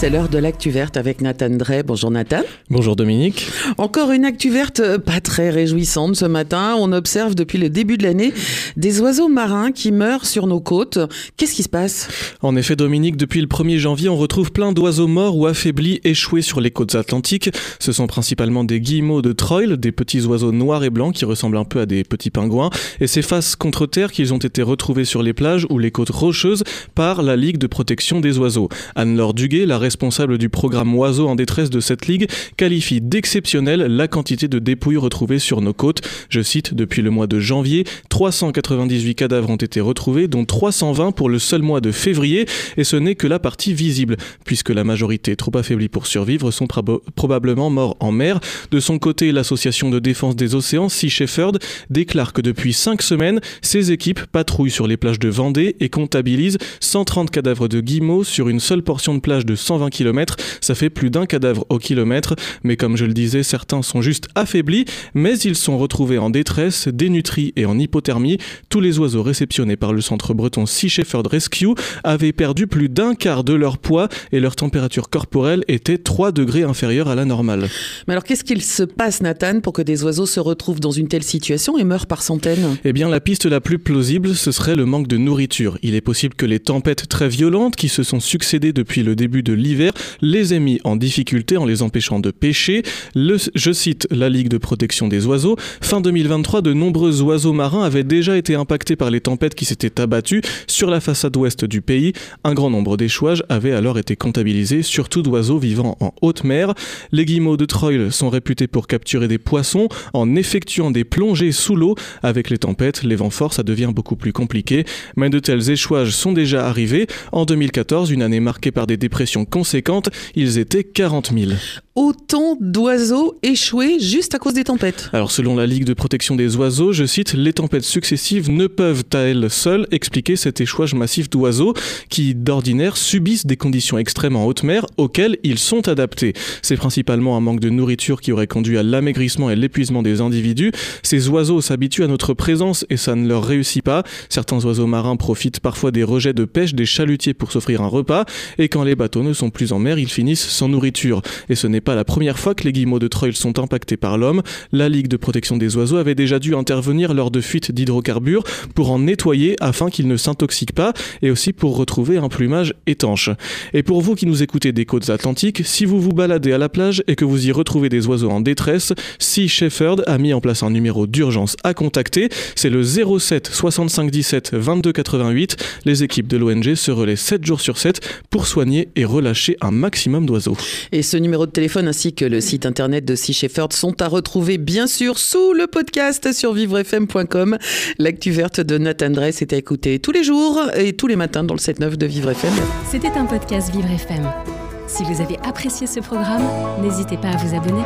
C'est l'heure de l'actu verte avec Nathan Drey. Bonjour Nathan. Bonjour Dominique. Encore une actu verte euh, pas très réjouissante ce matin. On observe depuis le début de l'année des oiseaux marins qui meurent sur nos côtes. Qu'est-ce qui se passe? En effet Dominique, depuis le 1er janvier, on retrouve plein d'oiseaux morts ou affaiblis échoués sur les côtes atlantiques. Ce sont principalement des guillemots de Troil, des petits oiseaux noirs et blancs qui ressemblent un peu à des petits pingouins. Et c'est face contre terre qu'ils ont été retrouvés sur les plages ou les côtes rocheuses par la Ligue de protection des oiseaux. Anne-Laure Duguet, la responsable du programme Oiseaux en détresse de cette ligue, qualifie d'exceptionnelle la quantité de dépouilles retrouvées sur nos côtes. Je cite, depuis le mois de janvier, 398 cadavres ont été retrouvés, dont 320 pour le seul mois de février, et ce n'est que la partie visible, puisque la majorité, trop affaiblie pour survivre, sont probablement morts en mer. De son côté, l'association de défense des océans, Sea Shepherd, déclare que depuis 5 semaines, ses équipes patrouillent sur les plages de Vendée et comptabilisent 130 cadavres de guillemots sur une seule portion de plage de 120 km, ça fait plus d'un cadavre au kilomètre, mais comme je le disais, certains sont juste affaiblis, mais ils sont retrouvés en détresse, dénutris et en hypothermie. Tous les oiseaux réceptionnés par le centre breton Sea Shepherd Rescue avaient perdu plus d'un quart de leur poids et leur température corporelle était 3 degrés inférieure à la normale. Mais alors qu'est-ce qu'il se passe, Nathan, pour que des oiseaux se retrouvent dans une telle situation et meurent par centaines? Eh bien, la piste la plus plausible, ce serait le manque de nourriture. Il est possible que les tempêtes très violentes qui se sont succédées depuis le début de l'hiver les a mis en difficulté en les empêchant de pêcher. je cite la Ligue de protection des oiseaux. Fin 2023, de nombreux oiseaux marins avaient déjà été impactés par les tempêtes qui s'étaient abattues sur la façade ouest du pays. Un grand nombre d'échouages avaient alors été comptabilisés, surtout d'oiseaux vivant en haute mer. Les guillemots de Troil sont réputés pour capturer des poissons en effectuant des plongées sous l'eau. Avec les tempêtes, les vents forts, ça devient beaucoup plus compliqué. Mais de tels échouages sont déjà arrivés. En 2014, une année marquée par des dépressions conséquentes, ils étaient 40 000 autant d'oiseaux échoués juste à cause des tempêtes Alors selon la Ligue de protection des oiseaux, je cite, les tempêtes successives ne peuvent à elles seules expliquer cet échouage massif d'oiseaux qui d'ordinaire subissent des conditions extrêmes en haute mer auxquelles ils sont adaptés. C'est principalement un manque de nourriture qui aurait conduit à l'amaigrissement et l'épuisement des individus. Ces oiseaux s'habituent à notre présence et ça ne leur réussit pas. Certains oiseaux marins profitent parfois des rejets de pêche des chalutiers pour s'offrir un repas et quand les bateaux ne sont plus en mer, ils finissent sans nourriture. Et ce n'est pas la première fois que les guillemots de Troil sont impactés par l'homme. La Ligue de protection des oiseaux avait déjà dû intervenir lors de fuites d'hydrocarbures pour en nettoyer afin qu'ils ne s'intoxiquent pas et aussi pour retrouver un plumage étanche. Et pour vous qui nous écoutez des côtes atlantiques, si vous vous baladez à la plage et que vous y retrouvez des oiseaux en détresse, Sea Shepherd a mis en place un numéro d'urgence à contacter. C'est le 07 65 17 22 88. Les équipes de l'ONG se relaient 7 jours sur 7 pour soigner et relâcher un maximum d'oiseaux. Et ce numéro de téléphone ainsi que le site internet de Sea Shepherd sont à retrouver bien sûr sous le podcast sur vivrefm.com. L'actu verte de Nathan Dress est à écouter tous les jours et tous les matins dans le 7-9 de Vivre FM. C'était un podcast Vivre FM. Si vous avez apprécié ce programme, n'hésitez pas à vous abonner.